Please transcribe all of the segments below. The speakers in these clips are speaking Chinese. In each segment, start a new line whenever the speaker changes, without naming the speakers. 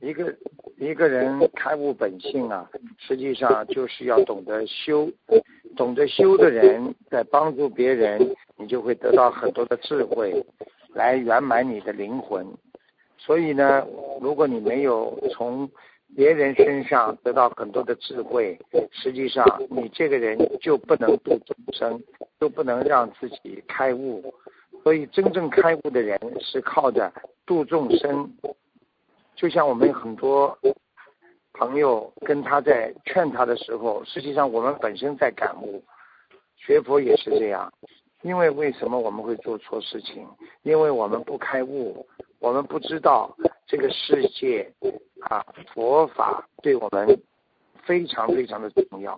一个一个人开悟本性啊，实际上就是要懂得修，懂得修的人在帮助别人，你就会得到很多的智慧，来圆满你的灵魂。所以呢，如果你没有从别人身上得到很多的智慧，实际上你这个人就不能度众生，就不能让自己开悟。所以真正开悟的人是靠着度众生，就像我们很多朋友跟他在劝他的时候，实际上我们本身在感悟，学佛也是这样。因为为什么我们会做错事情？因为我们不开悟，我们不知道这个世界啊，佛法对我们非常非常的重要。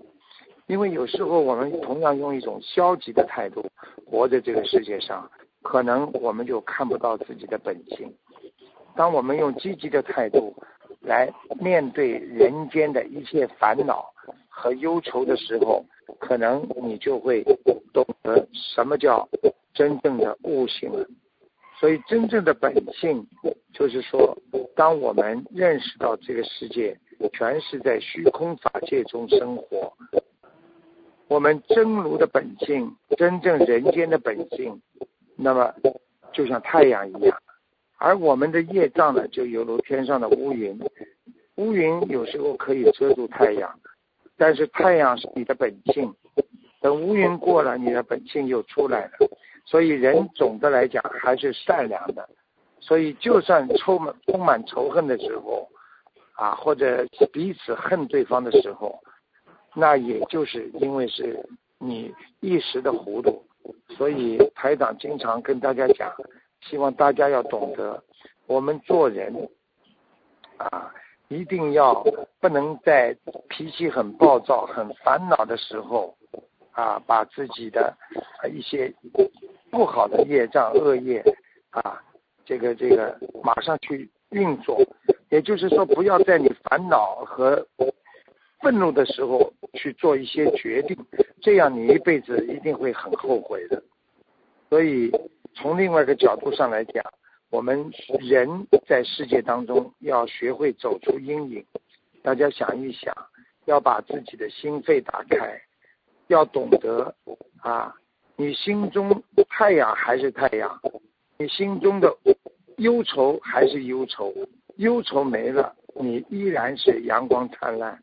因为有时候我们同样用一种消极的态度活在这个世界上，可能我们就看不到自己的本性。当我们用积极的态度来面对人间的一切烦恼和忧愁的时候，可能你就会懂得什么叫真正的悟性了。所以，真正的本性就是说，当我们认识到这个世界全是在虚空法界中生活，我们真如的本性，真正人间的本性，那么就像太阳一样。而我们的业障呢，就犹如天上的乌云，乌云有时候可以遮住太阳，但是太阳是你的本性，等乌云过了，你的本性又出来了。所以人总的来讲还是善良的，所以就算充满充满仇恨的时候，啊，或者彼此恨对方的时候，那也就是因为是你一时的糊涂。所以台长经常跟大家讲。希望大家要懂得，我们做人啊，一定要不能在脾气很暴躁、很烦恼的时候啊，把自己的一些不好的业障、恶业啊，这个这个马上去运作。也就是说，不要在你烦恼和愤怒的时候去做一些决定，这样你一辈子一定会很后悔的。所以。从另外一个角度上来讲，我们人在世界当中要学会走出阴影。大家想一想，要把自己的心肺打开，要懂得啊，你心中太阳还是太阳，你心中的忧愁还是忧愁，忧愁没了，你依然是阳光灿烂。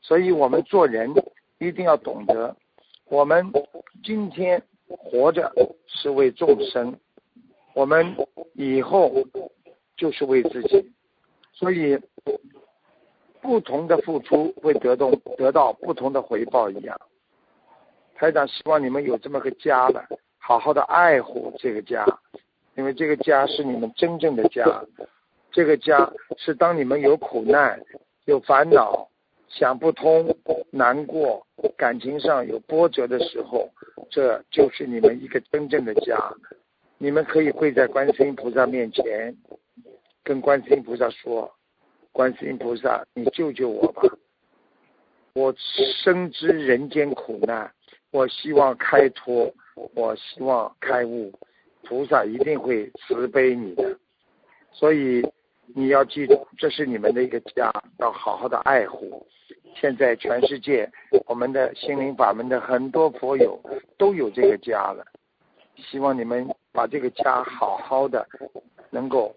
所以我们做人一定要懂得，我们今天。活着是为众生，我们以后就是为自己，所以不同的付出会得到得到不同的回报一样。台长希望你们有这么个家了，好好的爱护这个家，因为这个家是你们真正的家，这个家是当你们有苦难、有烦恼。想不通、难过、感情上有波折的时候，这就是你们一个真正的家。你们可以跪在观世音菩萨面前，跟观世音菩萨说：“观世音菩萨，你救救我吧！我深知人间苦难，我希望开脱，我希望开悟，菩萨一定会慈悲你的。所以你要记住，这是你们的一个家，要好好的爱护。”现在全世界，我们的心灵法门的很多佛友都有这个家了。希望你们把这个家好好的，能够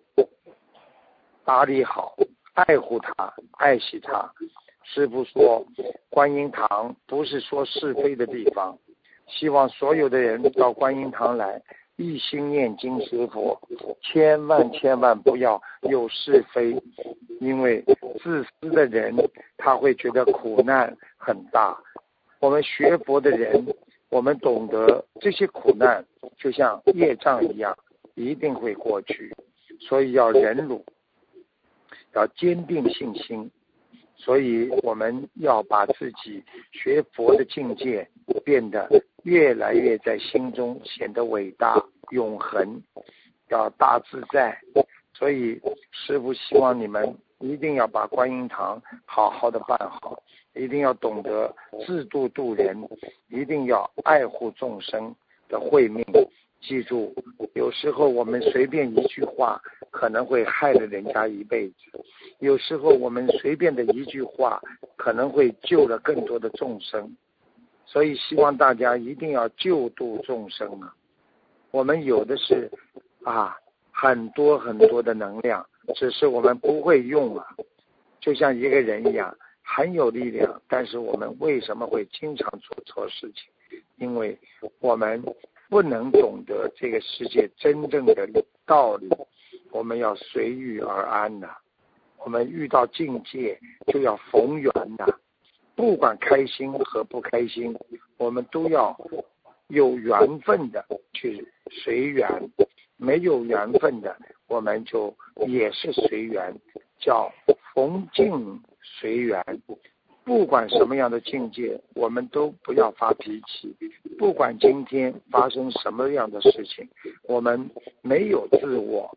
打理好，爱护它，爱惜它。师傅说，观音堂不是说是非的地方。希望所有的人到观音堂来，一心念经学佛，千万千万不要有是非。因为自私的人，他会觉得苦难很大。我们学佛的人，我们懂得这些苦难就像业障一样，一定会过去。所以要忍辱，要坚定信心。所以我们要把自己学佛的境界变得越来越在心中显得伟大永恒，要大自在。所以师父希望你们。一定要把观音堂好好的办好，一定要懂得自度度人，一定要爱护众生的慧命，记住，有时候我们随便一句话，可能会害了人家一辈子；有时候我们随便的一句话，可能会救了更多的众生。所以希望大家一定要救度众生啊！我们有的是啊，很多很多的能量，只是我们不会用啊。就像一个人一样，很有力量，但是我们为什么会经常做错事情？因为我们。不能懂得这个世界真正的道理，我们要随遇而安呐。我们遇到境界就要逢缘呐，不管开心和不开心，我们都要有缘分的去随缘，没有缘分的，我们就也是随缘，叫逢境随缘。不管什么样的境界，我们都不要发脾气。不管今天发生什么样的事情，我们没有自我，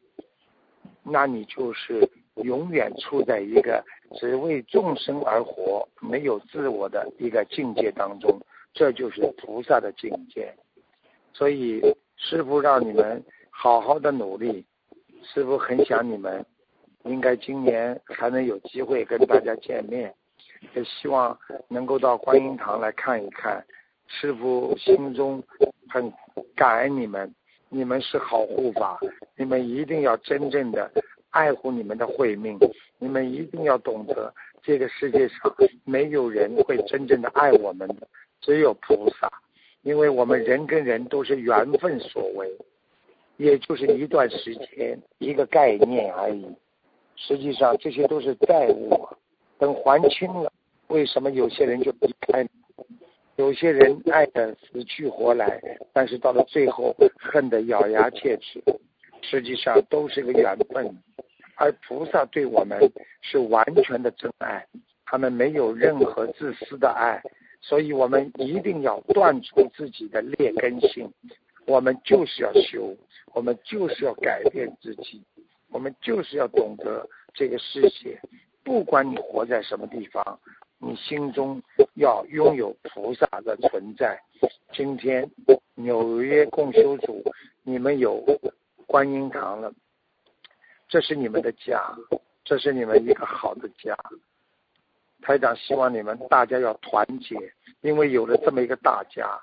那你就是永远处在一个只为众生而活、没有自我的一个境界当中。这就是菩萨的境界。所以师傅让你们好好的努力。师傅很想你们，应该今年还能有机会跟大家见面。也希望能够到观音堂来看一看，师傅心中很感恩你们，你们是好护法，你们一定要真正的爱护你们的慧命，你们一定要懂得这个世界上没有人会真正的爱我们的，只有菩萨，因为我们人跟人都是缘分所为，也就是一段时间一个概念而已，实际上这些都是债务，等还清了。为什么有些人就离开？有些人爱的死去活来，但是到了最后恨得咬牙切齿。实际上都是个缘分，而菩萨对我们是完全的真爱，他们没有任何自私的爱，所以我们一定要断除自己的劣根性。我们就是要修，我们就是要改变自己，我们就是要懂得这个世界，不管你活在什么地方。你心中要拥有菩萨的存在。今天纽约共修组，你们有观音堂了，这是你们的家，这是你们一个好的家。台长希望你们大家要团结，因为有了这么一个大家，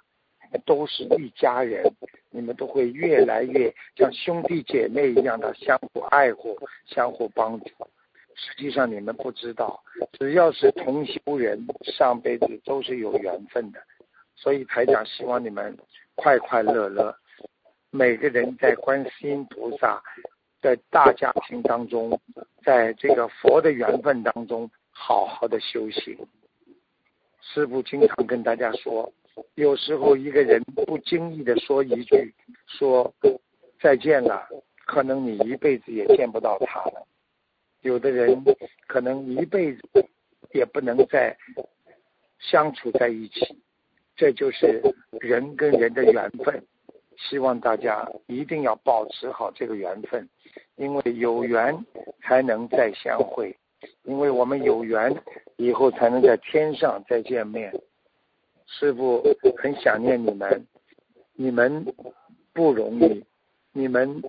都是一家人，你们都会越来越像兄弟姐妹一样的相互爱护、相互帮助。实际上你们不知道，只要是同修人，上辈子都是有缘分的。所以台长希望你们快快乐乐，每个人在观世音菩萨在大家庭当中，在这个佛的缘分当中，好好的修行。师父经常跟大家说，有时候一个人不经意的说一句，说再见了，可能你一辈子也见不到他了。有的人可能一辈子也不能再相处在一起，这就是人跟人的缘分。希望大家一定要保持好这个缘分，因为有缘才能再相会，因为我们有缘以后才能在天上再见面。师傅很想念你们，你们不容易，你们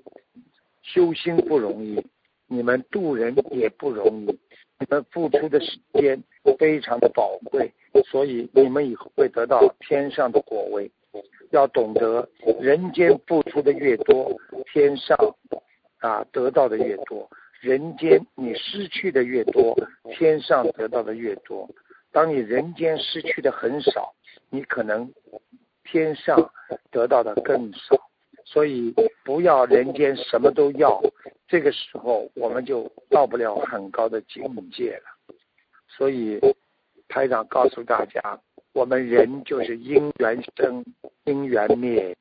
修心不容易。你们渡人也不容易，你们付出的时间非常的宝贵，所以你们以后会得到天上的果位。要懂得，人间付出的越多，天上啊得到的越多；人间你失去的越多，天上得到的越多。当你人间失去的很少，你可能天上得到的更少。所以不要人间什么都要。这个时候我们就到不了很高的境界了，所以台长告诉大家，我们人就是因缘生，因缘灭，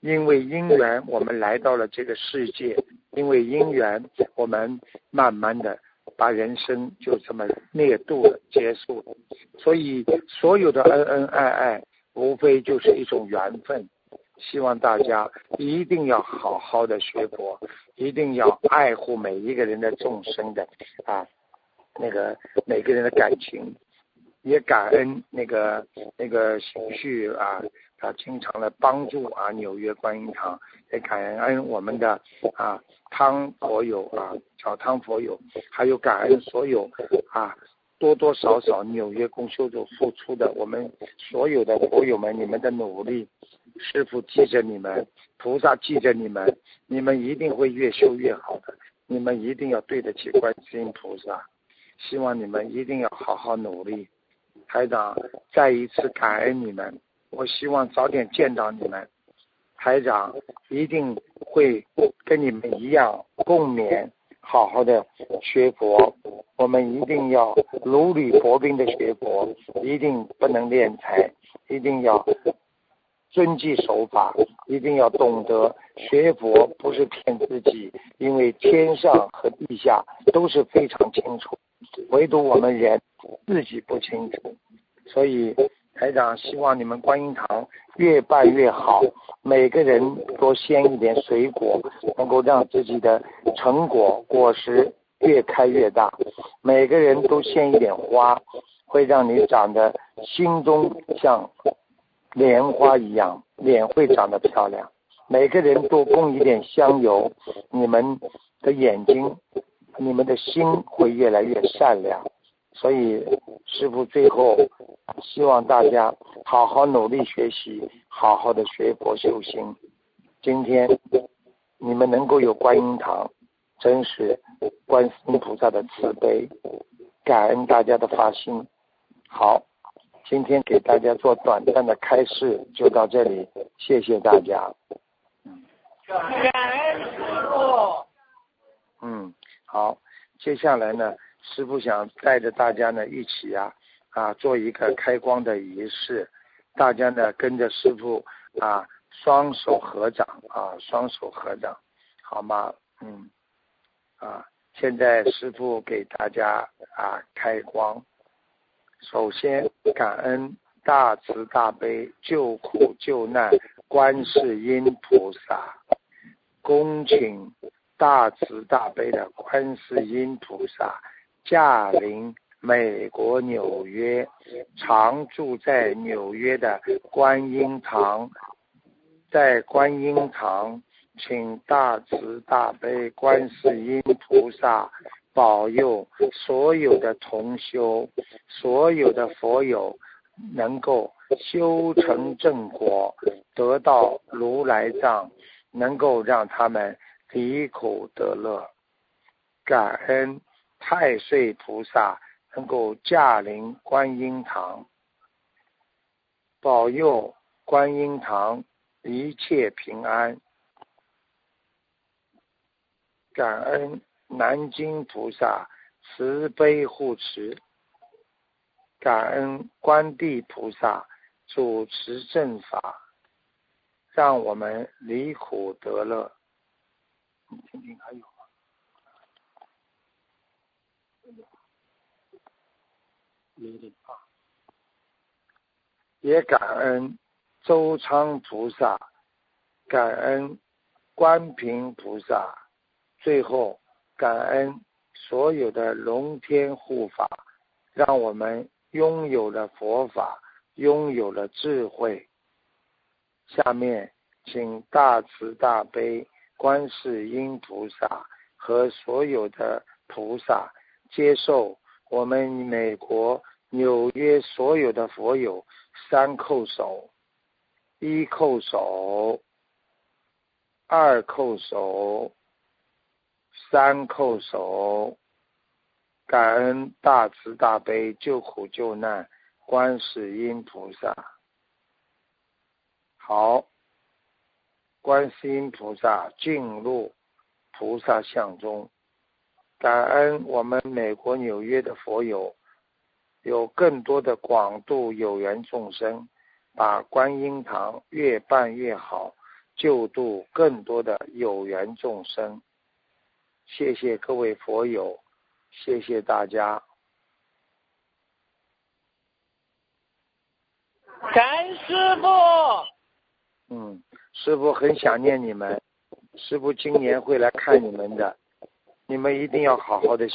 因为因缘我们来到了这个世界，因为因缘我们慢慢的把人生就这么灭度了，结束了。所以所有的恩恩爱爱，无非就是一种缘分。希望大家一定要好好的学佛，一定要爱护每一个人的众生的啊，那个每个人的感情，也感恩那个那个情绪啊，他经常来帮助啊纽约观音堂，也感恩我们的啊汤佛友啊小汤佛友，还有感恩所有啊多多少少纽约公修组付出的我们所有的佛友们，你们的努力，师傅记着你们，菩萨记着你们，你们一定会越修越好的，你们一定要对得起观世音菩萨，希望你们一定要好好努力。台长，再一次感恩你们，我希望早点见到你们。台长一定会跟你们一样共勉，好好的学佛。我们一定要如履薄冰的学佛，一定不能敛财，一定要遵纪守法，一定要懂得学佛不是骗自己，因为天上和地下都是非常清楚，唯独我们人。自己不清楚，所以台长希望你们观音堂越办越好，每个人多献一点水果，能够让自己的成果果实越开越大。每个人都献一点花，会让你长得心中像莲花一样，脸会长得漂亮。每个人多供一点香油，你们的眼睛、你们的心会越来越善良。所以，师傅最后希望大家好好努力学习，好好的学佛修心。今天你们能够有观音堂，真是观世音菩萨的慈悲，感恩大家的发心。好，今天给大家做短暂的开示，就到这里，谢谢大家。
感恩师傅。
嗯，好，接下来呢？师傅想带着大家呢一起啊啊做一个开光的仪式，大家呢跟着师傅啊双手合掌啊双手合掌，好吗？嗯啊，现在师傅给大家啊开光，首先感恩大慈大悲救苦救难观世音菩萨，恭请大慈大悲的观世音菩萨。驾临美国纽约，常住在纽约的观音堂，在观音堂，请大慈大悲观世音菩萨保佑所有的同修，所有的佛友能够修成正果，得到如来藏，能够让他们离苦得乐，感恩。太岁菩萨能够驾临观音堂，保佑观音堂一切平安。感恩南京菩萨慈悲护持，感恩观地菩萨主持正法，让我们离苦得乐。你听听还有。也感恩周昌菩萨，感恩观平菩萨，最后感恩所有的龙天护法，让我们拥有了佛法，拥有了智慧。下面请大慈大悲观世音菩萨和所有的菩萨接受。我们美国纽约所有的佛友，三叩首，一叩首，二叩首，三叩首，感恩大慈大悲救苦救难观世音菩萨。好，观世音菩萨进入菩萨像中。感恩我们美国纽约的佛友，有更多的广度有缘众生，把观音堂越办越好，救度更多的有缘众生。谢谢各位佛友，谢谢大家。
感恩师傅。
嗯，师傅很想念你们，师傅今年会来看你们的。你们一定要好好的